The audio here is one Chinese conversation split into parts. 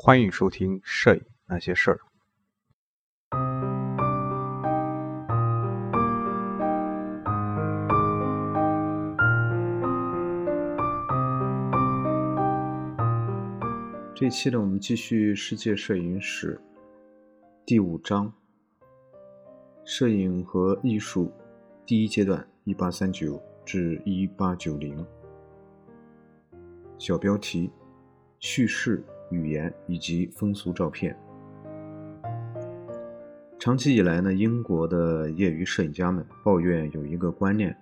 欢迎收听《摄影那些事儿》。这期呢，我们继续世界摄影史第五章：摄影和艺术第一阶段（一八三九至一八九零）。小标题：叙事、语言以及风俗照片。长期以来呢，英国的业余摄影家们抱怨有一个观念，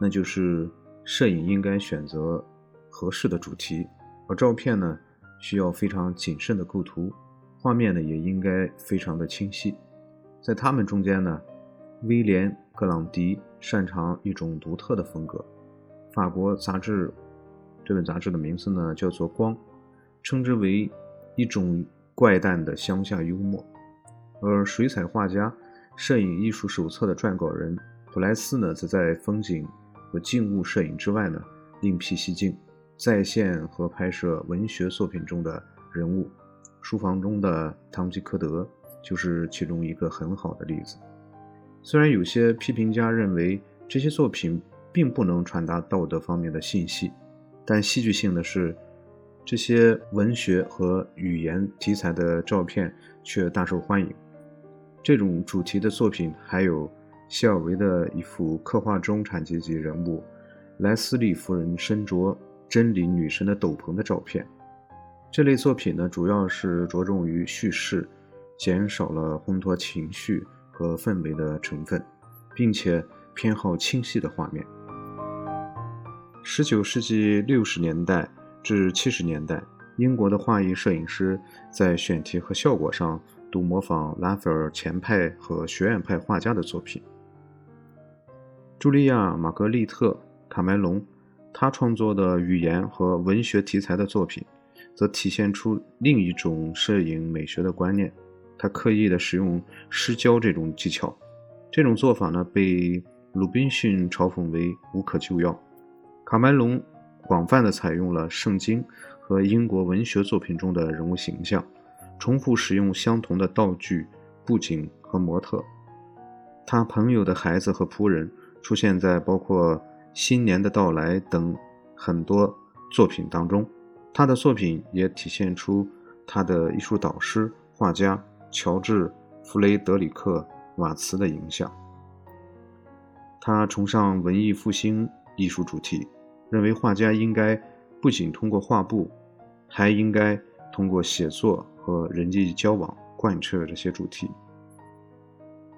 那就是摄影应该选择合适的主题，而照片呢，需要非常谨慎的构图，画面呢也应该非常的清晰。在他们中间呢，威廉·格朗迪擅长一种独特的风格，法国杂志。这本杂志的名字呢叫做《光》，称之为一种怪诞的乡下幽默。而水彩画家《摄影艺术手册》的撰稿人普莱斯呢，则在风景和静物摄影之外呢，另辟蹊径，再现和拍摄文学作品中的人物。书房中的堂吉诃德就是其中一个很好的例子。虽然有些批评家认为这些作品并不能传达道德方面的信息。但戏剧性的是，这些文学和语言题材的照片却大受欢迎。这种主题的作品还有希尔维的一幅刻画中产阶级人物莱斯利夫人身着真理女神的斗篷的照片。这类作品呢，主要是着重于叙事，减少了烘托情绪和氛围的成分，并且偏好清晰的画面。十九世纪六十年代至七十年代，英国的画意摄影师在选题和效果上都模仿拉斐尔前派和学院派画家的作品。茱莉亚·玛格丽特·卡梅隆，他创作的语言和文学题材的作品，则体现出另一种摄影美学的观念。他刻意的使用失焦这种技巧，这种做法呢，被鲁滨逊嘲讽为无可救药。卡梅隆广泛地采用了圣经和英国文学作品中的人物形象，重复使用相同的道具、布景和模特。他朋友的孩子和仆人出现在包括新年的到来等很多作品当中。他的作品也体现出他的艺术导师画家乔治·弗雷德里克·瓦茨的影响。他崇尚文艺复兴艺术主题。认为画家应该不仅通过画布，还应该通过写作和人际交往贯彻这些主题。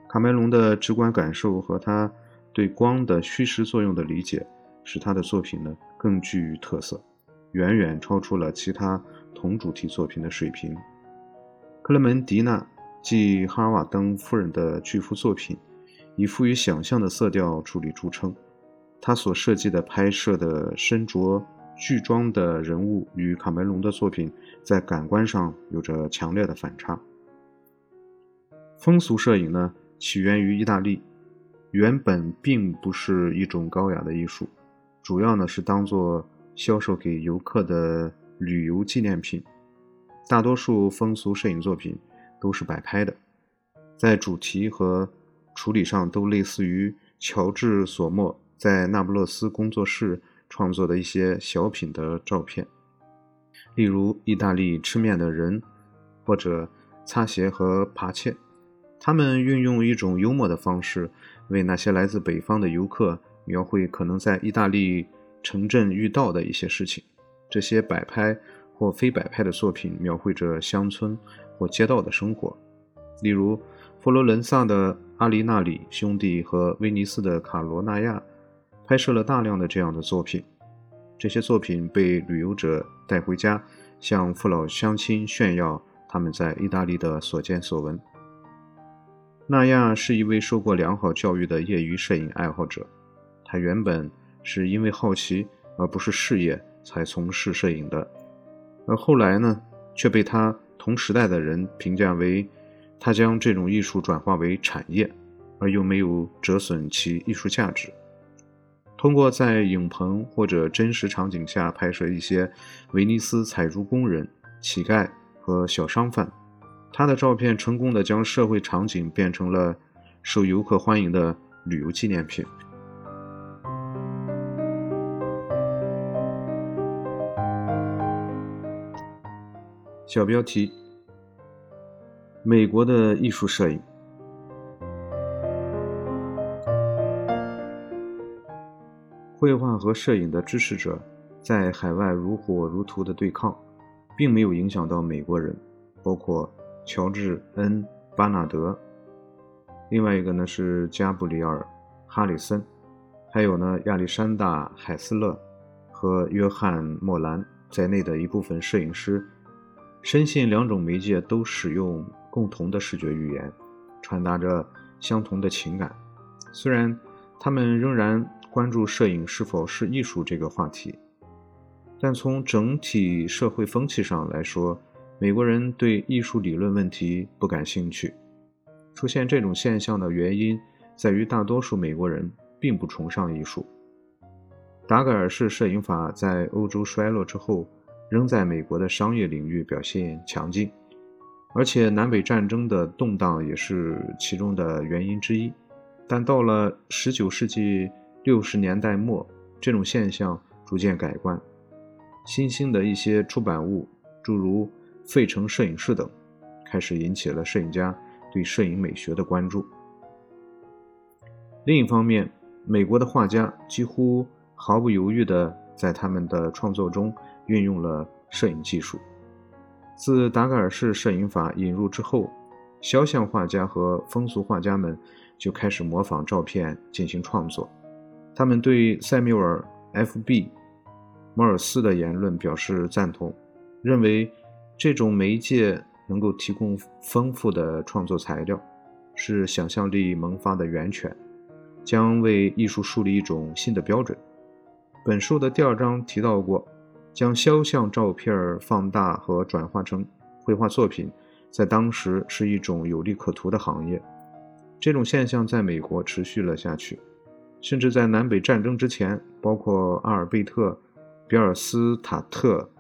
卡梅隆的直观感受和他对光的虚实作用的理解，使他的作品呢更具特色，远远超出了其他同主题作品的水平。克莱门迪娜即哈尔瓦登夫人的巨幅作品，以富于想象的色调处理著称。他所设计的拍摄的身着剧装的人物与卡梅隆的作品在感官上有着强烈的反差。风俗摄影呢，起源于意大利，原本并不是一种高雅的艺术，主要呢是当做销售给游客的旅游纪念品。大多数风俗摄影作品都是摆拍的，在主题和处理上都类似于乔治·索莫。在那不勒斯工作室创作的一些小品的照片，例如意大利吃面的人，或者擦鞋和扒窃。他们运用一种幽默的方式，为那些来自北方的游客描绘可能在意大利城镇遇到的一些事情。这些摆拍或非摆拍的作品描绘着乡村或街道的生活，例如佛罗伦萨的阿里纳里兄弟和威尼斯的卡罗纳亚。拍摄了大量的这样的作品，这些作品被旅游者带回家，向父老乡亲炫耀他们在意大利的所见所闻。纳亚是一位受过良好教育的业余摄影爱好者，他原本是因为好奇而不是事业才从事摄影的，而后来呢，却被他同时代的人评价为他将这种艺术转化为产业，而又没有折损其艺术价值。通过在影棚或者真实场景下拍摄一些威尼斯采珠工人、乞丐和小商贩。他的照片成功的将社会场景变成了受游客欢迎的旅游纪念品。小标题：美国的艺术摄影。绘画和摄影的支持者在海外如火如荼的对抗，并没有影响到美国人，包括乔治 ·N· 巴纳德，另外一个呢是加布里尔·哈里森，还有呢亚历山大·海斯勒和约翰·莫兰在内的一部分摄影师，深信两种媒介都使用共同的视觉语言，传达着相同的情感，虽然他们仍然。关注摄影是否是艺术这个话题，但从整体社会风气上来说，美国人对艺术理论问题不感兴趣。出现这种现象的原因在于，大多数美国人并不崇尚艺术。达格尔式摄影法在欧洲衰落之后，仍在美国的商业领域表现强劲，而且南北战争的动荡也是其中的原因之一。但到了19世纪，六十年代末，这种现象逐渐改观。新兴的一些出版物，诸如《费城摄影室》等，开始引起了摄影家对摄影美学的关注。另一方面，美国的画家几乎毫不犹豫地在他们的创作中运用了摄影技术。自达盖尔式摄影法引入之后，肖像画家和风俗画家们就开始模仿照片进行创作。他们对塞缪尔 ·F·B· 摩尔斯的言论表示赞同，认为这种媒介能够提供丰富的创作材料，是想象力萌发的源泉，将为艺术树立一种新的标准。本书的第二章提到过，将肖像照片放大和转化成绘画作品，在当时是一种有利可图的行业。这种现象在美国持续了下去。甚至在南北战争之前，包括阿尔贝特·比尔斯塔特，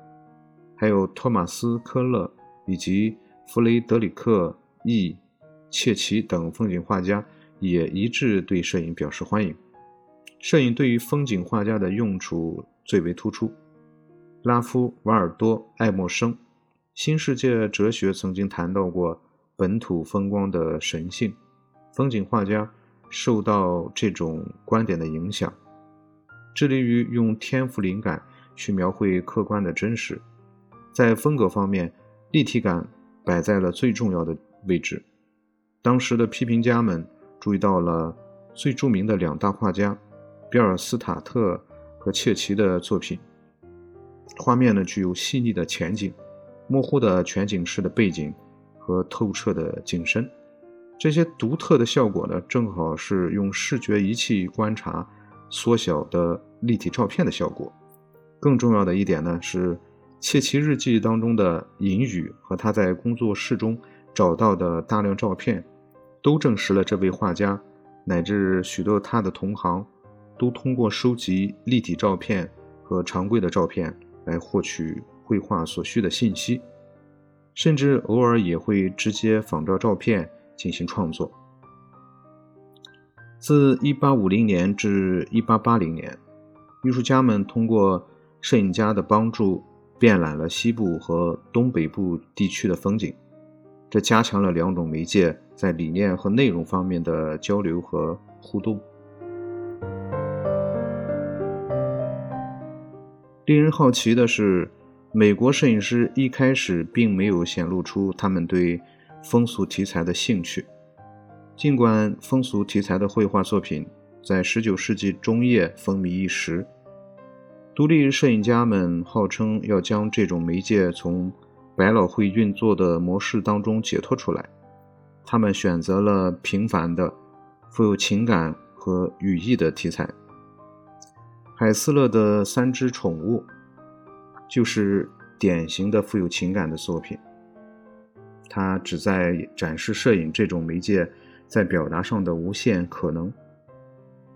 还有托马斯·科勒以及弗雷德里克 ·E· 切奇等风景画家也一致对摄影表示欢迎。摄影对于风景画家的用处最为突出。拉夫·瓦尔多·爱默生，《新世界哲学》曾经谈到过本土风光的神性，风景画家。受到这种观点的影响，致力于用天赋灵感去描绘客观的真实。在风格方面，立体感摆在了最重要的位置。当时的批评家们注意到了最著名的两大画家比尔斯塔特和切奇的作品，画面呢具有细腻的前景、模糊的全景式的背景和透彻的景深。这些独特的效果呢，正好是用视觉仪器观察缩小的立体照片的效果。更重要的一点呢，是切奇日记当中的隐语和他在工作室中找到的大量照片，都证实了这位画家乃至许多他的同行，都通过收集立体照片和常规的照片来获取绘画所需的信息，甚至偶尔也会直接仿照照片。进行创作。自1850年至1880年，艺术家们通过摄影家的帮助，遍览了西部和东北部地区的风景，这加强了两种媒介在理念和内容方面的交流和互动。令人好奇的是，美国摄影师一开始并没有显露出他们对。风俗题材的兴趣，尽管风俗题材的绘画作品在19世纪中叶风靡一时，独立摄影家们号称要将这种媒介从百老汇运作的模式当中解脱出来。他们选择了平凡的、富有情感和语义的题材。海斯勒的《三只宠物》就是典型的富有情感的作品。他旨在展示摄影这种媒介在表达上的无限可能。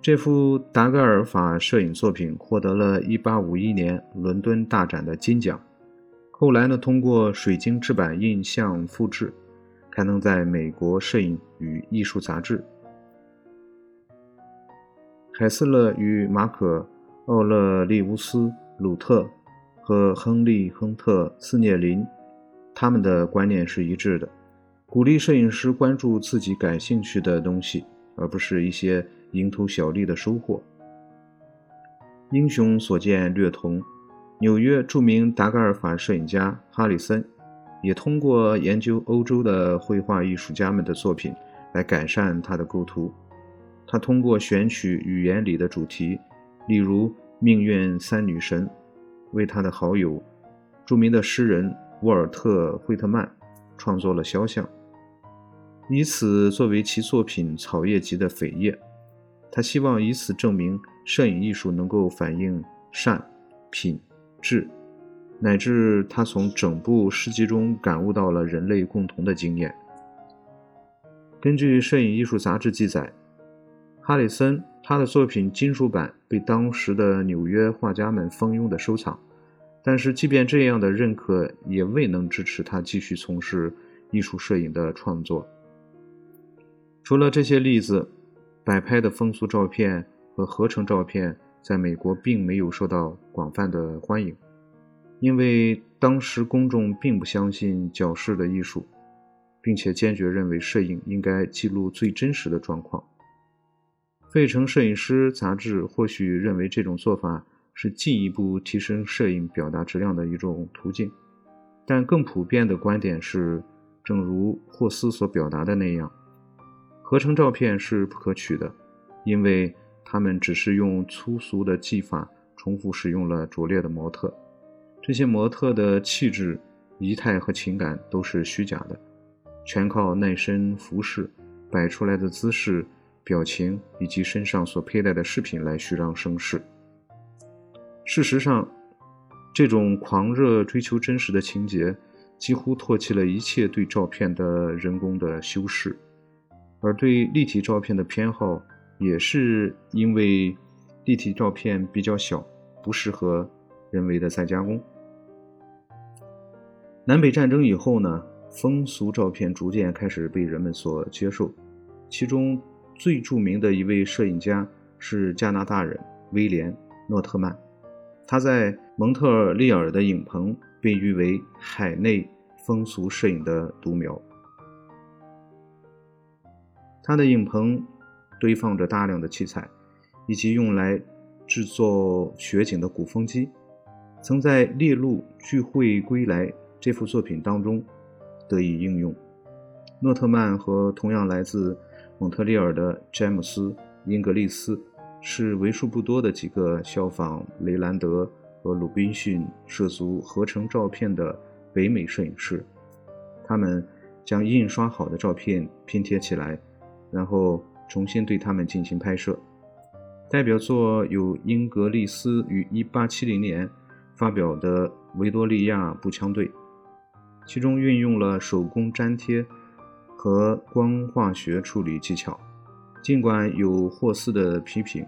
这幅达盖尔法摄影作品获得了一八五一年伦敦大展的金奖，后来呢，通过水晶制版印象复制，刊登在美国摄影与艺术杂志。海斯勒与马可·奥勒利乌斯·鲁特和亨利·亨特·斯涅林，他们的观念是一致的，鼓励摄影师关注自己感兴趣的东西，而不是一些蝇头小利的收获。英雄所见略同。纽约著名达盖尔法摄影家哈里森，也通过研究欧洲的绘画艺术家们的作品来改善他的构图。他通过选取语言里的主题，例如命运三女神，为他的好友、著名的诗人沃尔特·惠特曼创作了肖像，以此作为其作品《草叶集》的扉页。他希望以此证明摄影艺术能够反映善、品、质，乃至他从整部诗集中感悟到了人类共同的经验。根据《摄影艺术杂志》记载。哈里森他的作品金属版被当时的纽约画家们蜂拥的收藏，但是即便这样的认可也未能支持他继续从事艺术摄影的创作。除了这些例子，摆拍的风俗照片和合成照片在美国并没有受到广泛的欢迎，因为当时公众并不相信矫饰的艺术，并且坚决认为摄影应该记录最真实的状况。费城摄影师杂志或许认为这种做法是进一步提升摄影表达质量的一种途径，但更普遍的观点是，正如霍斯所表达的那样，合成照片是不可取的，因为他们只是用粗俗的技法重复使用了拙劣的模特，这些模特的气质、仪态和情感都是虚假的，全靠耐身服饰摆出来的姿势。表情以及身上所佩戴的饰品来虚张声势。事实上，这种狂热追求真实的情节几乎唾弃了一切对照片的人工的修饰，而对立体照片的偏好也是因为立体照片比较小，不适合人为的再加工。南北战争以后呢，风俗照片逐渐开始被人们所接受，其中。最著名的一位摄影家是加拿大人威廉·诺特曼，他在蒙特利尔的影棚被誉为海内风俗摄影的独苗。他的影棚堆放着大量的器材，以及用来制作雪景的鼓风机，曾在《猎鹿聚会归来》这幅作品当中得以应用。诺特曼和同样来自。蒙特利尔的詹姆斯·英格利斯是为数不多的几个效仿雷兰德和鲁滨逊涉足合成照片的北美摄影师。他们将印刷好的照片拼贴起来，然后重新对他们进行拍摄。代表作有英格利斯于1870年发表的《维多利亚步枪队》，其中运用了手工粘贴。和光化学处理技巧，尽管有霍斯的批评，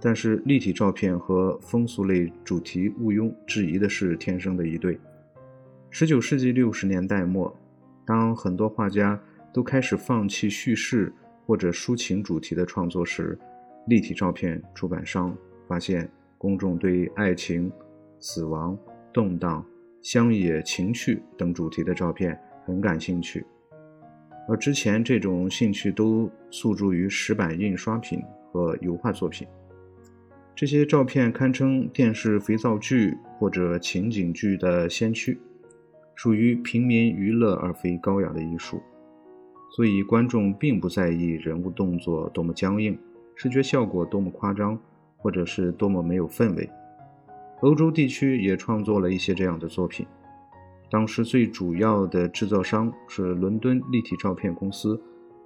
但是立体照片和风俗类主题毋庸置疑的是天生的一对。十九世纪六十年代末，当很多画家都开始放弃叙事或者抒情主题的创作时，立体照片出版商发现公众对爱情、死亡、动荡、乡野情趣等主题的照片很感兴趣。而之前这种兴趣都诉诸于石板印刷品和油画作品，这些照片堪称电视肥皂剧或者情景剧的先驱，属于平民娱乐而非高雅的艺术，所以观众并不在意人物动作多么僵硬，视觉效果多么夸张，或者是多么没有氛围。欧洲地区也创作了一些这样的作品。当时最主要的制造商是伦敦立体照片公司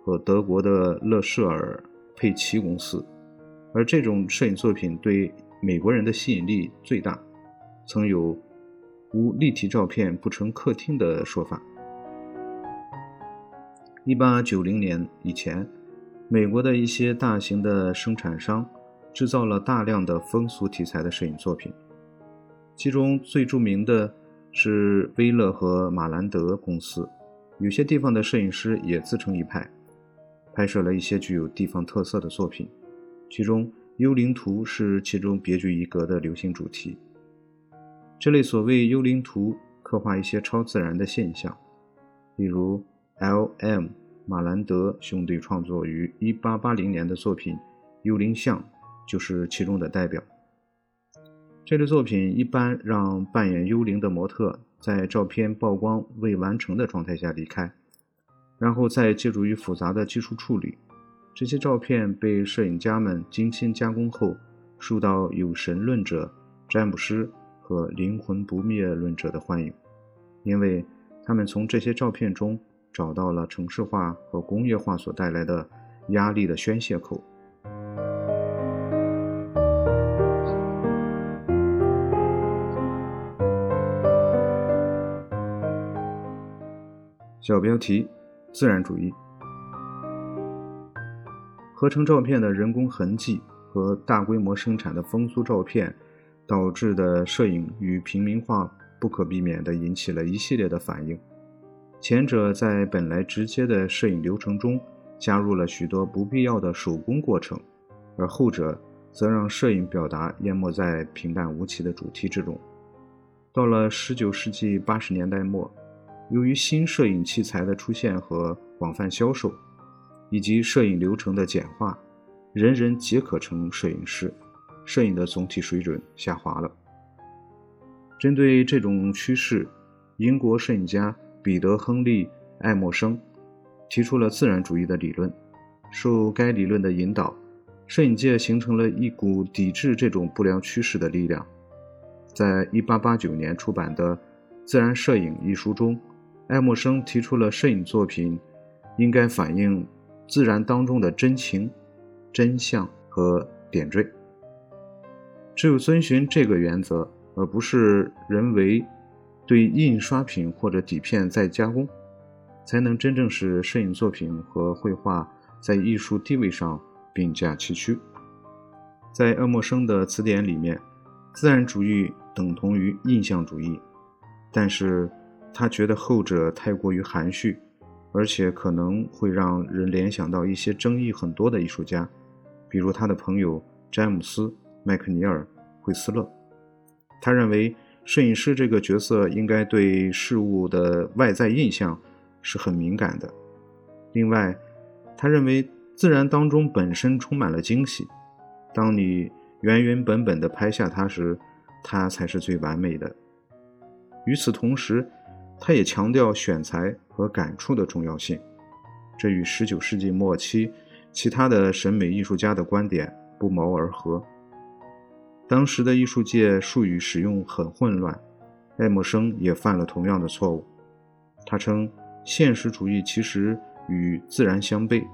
和德国的勒舍尔佩奇公司，而这种摄影作品对美国人的吸引力最大，曾有“无立体照片不成客厅”的说法。一八九零年以前，美国的一些大型的生产商制造了大量的风俗题材的摄影作品，其中最著名的。是威勒和马兰德公司。有些地方的摄影师也自成一派，拍摄了一些具有地方特色的作品，其中《幽灵图》是其中别具一格的流行主题。这类所谓幽灵图，刻画一些超自然的现象，例如 L.M. 马兰德兄弟创作于1880年的作品《幽灵像》就是其中的代表。这类作品一般让扮演幽灵的模特在照片曝光未完成的状态下离开，然后再借助于复杂的技术处理，这些照片被摄影家们精心加工后，受到有神论者、詹姆斯和灵魂不灭论者的欢迎，因为他们从这些照片中找到了城市化和工业化所带来的压力的宣泄口。小标题：自然主义。合成照片的人工痕迹和大规模生产的风俗照片导致的摄影与平民化，不可避免地引起了一系列的反应。前者在本来直接的摄影流程中加入了许多不必要的手工过程，而后者则让摄影表达淹没在平淡无奇的主题之中。到了19世纪80年代末。由于新摄影器材的出现和广泛销售，以及摄影流程的简化，人人皆可成摄影师，摄影的总体水准下滑了。针对这种趋势，英国摄影家彼得·亨利·爱默生提出了自然主义的理论。受该理论的引导，摄影界形成了一股抵制这种不良趋势的力量。在1889年出版的《自然摄影》一书中。爱默生提出了摄影作品应该反映自然当中的真情、真相和点缀。只有遵循这个原则，而不是人为对印刷品或者底片再加工，才能真正使摄影作品和绘画在艺术地位上并驾齐驱。在爱默生的词典里面，自然主义等同于印象主义，但是。他觉得后者太过于含蓄，而且可能会让人联想到一些争议很多的艺术家，比如他的朋友詹姆斯·麦克尼尔·惠斯勒。他认为，摄影师这个角色应该对事物的外在印象是很敏感的。另外，他认为自然当中本身充满了惊喜，当你原原本本地拍下它时，它才是最完美的。与此同时，他也强调选材和感触的重要性，这与19世纪末期其他的审美艺术家的观点不谋而合。当时的艺术界术语使用很混乱，爱默生也犯了同样的错误。他称现实主义其实与自然相悖，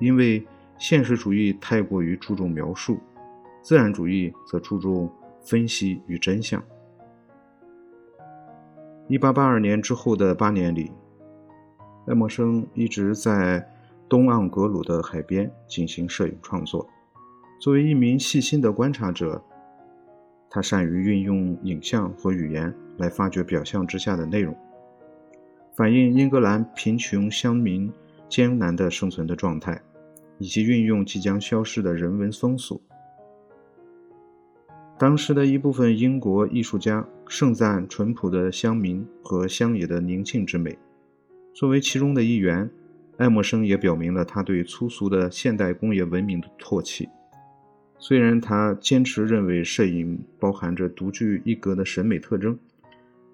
因为现实主义太过于注重描述，自然主义则注重分析与真相。一八八二年之后的八年里，爱默生一直在东盎格鲁的海边进行摄影创作。作为一名细心的观察者，他善于运用影像和语言来发掘表象之下的内容，反映英格兰贫穷乡民艰难的生存的状态，以及运用即将消失的人文风俗。当时的一部分英国艺术家盛赞淳朴的乡民和乡野的宁静之美。作为其中的一员，爱默生也表明了他对粗俗的现代工业文明的唾弃。虽然他坚持认为摄影包含着独具一格的审美特征，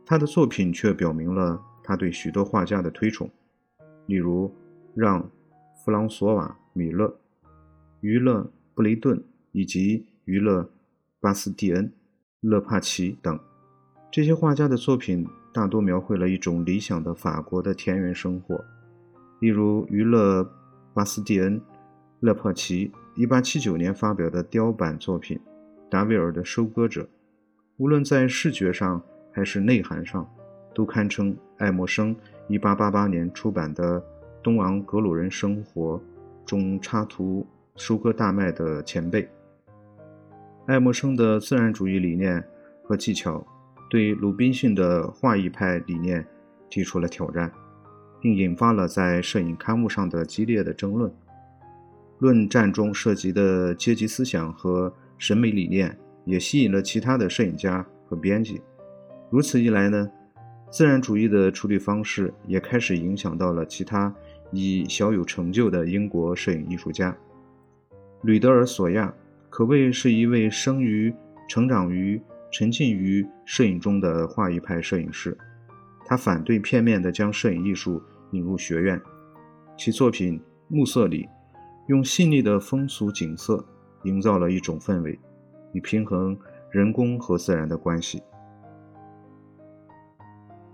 他的作品却表明了他对许多画家的推崇，例如让·弗朗索瓦·米勒、于勒·布雷顿以及于勒。巴斯蒂恩、勒帕奇等这些画家的作品大多描绘了一种理想的法国的田园生活。例如，于勒·巴斯蒂恩、勒帕奇1879年发表的雕版作品《达维尔的收割者》，无论在视觉上还是内涵上，都堪称爱默生1888年出版的《东昂格鲁人生活》中插图收割大麦的前辈。爱默生的自然主义理念和技巧对鲁滨逊的画意派理念提出了挑战，并引发了在摄影刊物上的激烈的争论。论战中涉及的阶级思想和审美理念，也吸引了其他的摄影家和编辑。如此一来呢，自然主义的处理方式也开始影响到了其他已小有成就的英国摄影艺术家。吕德尔·索亚可谓是一位生于、成长于、沉浸于摄影中的画意派摄影师。他反对片面地将摄影艺术引入学院，其作品《暮色》里。用细腻的风俗景色营造了一种氛围，以平衡人工和自然的关系。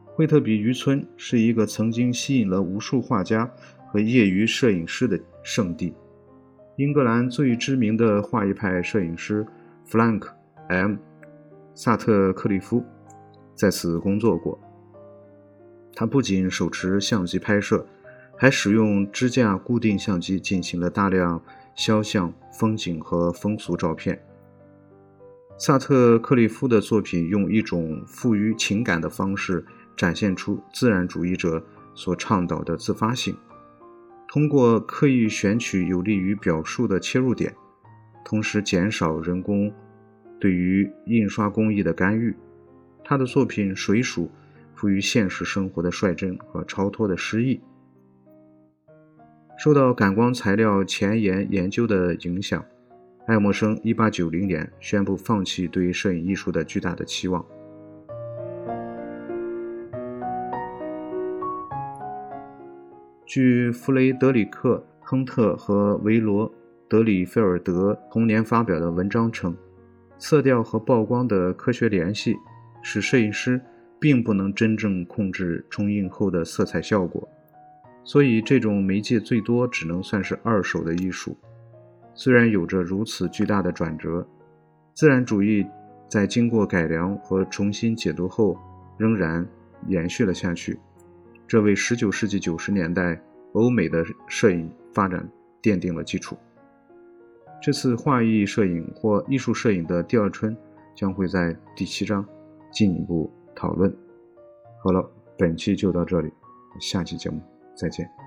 惠特比渔村是一个曾经吸引了无数画家和业余摄影师的圣地。英格兰最知名的画意派摄影师弗兰克 ·M· 萨特克利夫在此工作过。他不仅手持相机拍摄。还使用支架固定相机进行了大量肖像、风景和风俗照片。萨特克利夫的作品用一种富于情感的方式展现出自然主义者所倡导的自发性，通过刻意选取有利于表述的切入点，同时减少人工对于印刷工艺的干预。他的作品水属富于现实生活的率真和超脱的诗意。受到感光材料前沿研究的影响，爱默生1890年宣布放弃对摄影艺术的巨大的期望。据弗雷德里克·亨特和维罗·德里菲尔德同年发表的文章称，色调和曝光的科学联系使摄影师并不能真正控制冲印后的色彩效果。所以，这种媒介最多只能算是二手的艺术。虽然有着如此巨大的转折，自然主义在经过改良和重新解读后，仍然延续了下去。这为19世纪90年代欧美的摄影发展奠定了基础。这次画意摄影或艺术摄影的第二春将会在第七章进一步讨论。好了，本期就到这里，下期节目。再见。